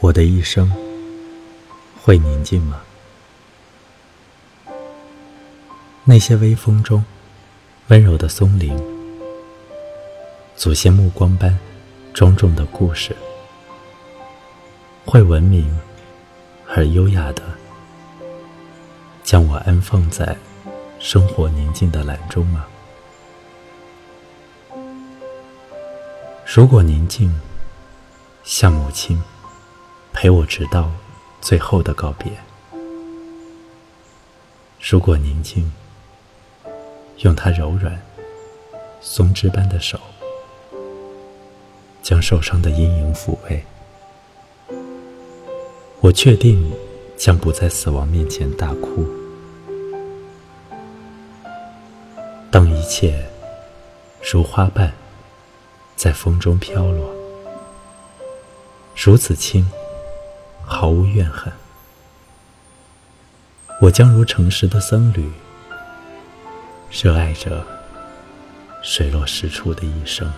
我的一生会宁静吗？那些微风中温柔的松林，祖先目光般庄重的故事，会文明而优雅的将我安放在生活宁静的蓝中吗？如果宁静像母亲。陪我直到最后的告别。如果宁静，用她柔软、松枝般的手，将受伤的阴影抚慰，我确定将不在死亡面前大哭。当一切如花瓣在风中飘落，如此轻。毫无怨恨，我将如诚实的僧侣，热爱着水落石出的一生。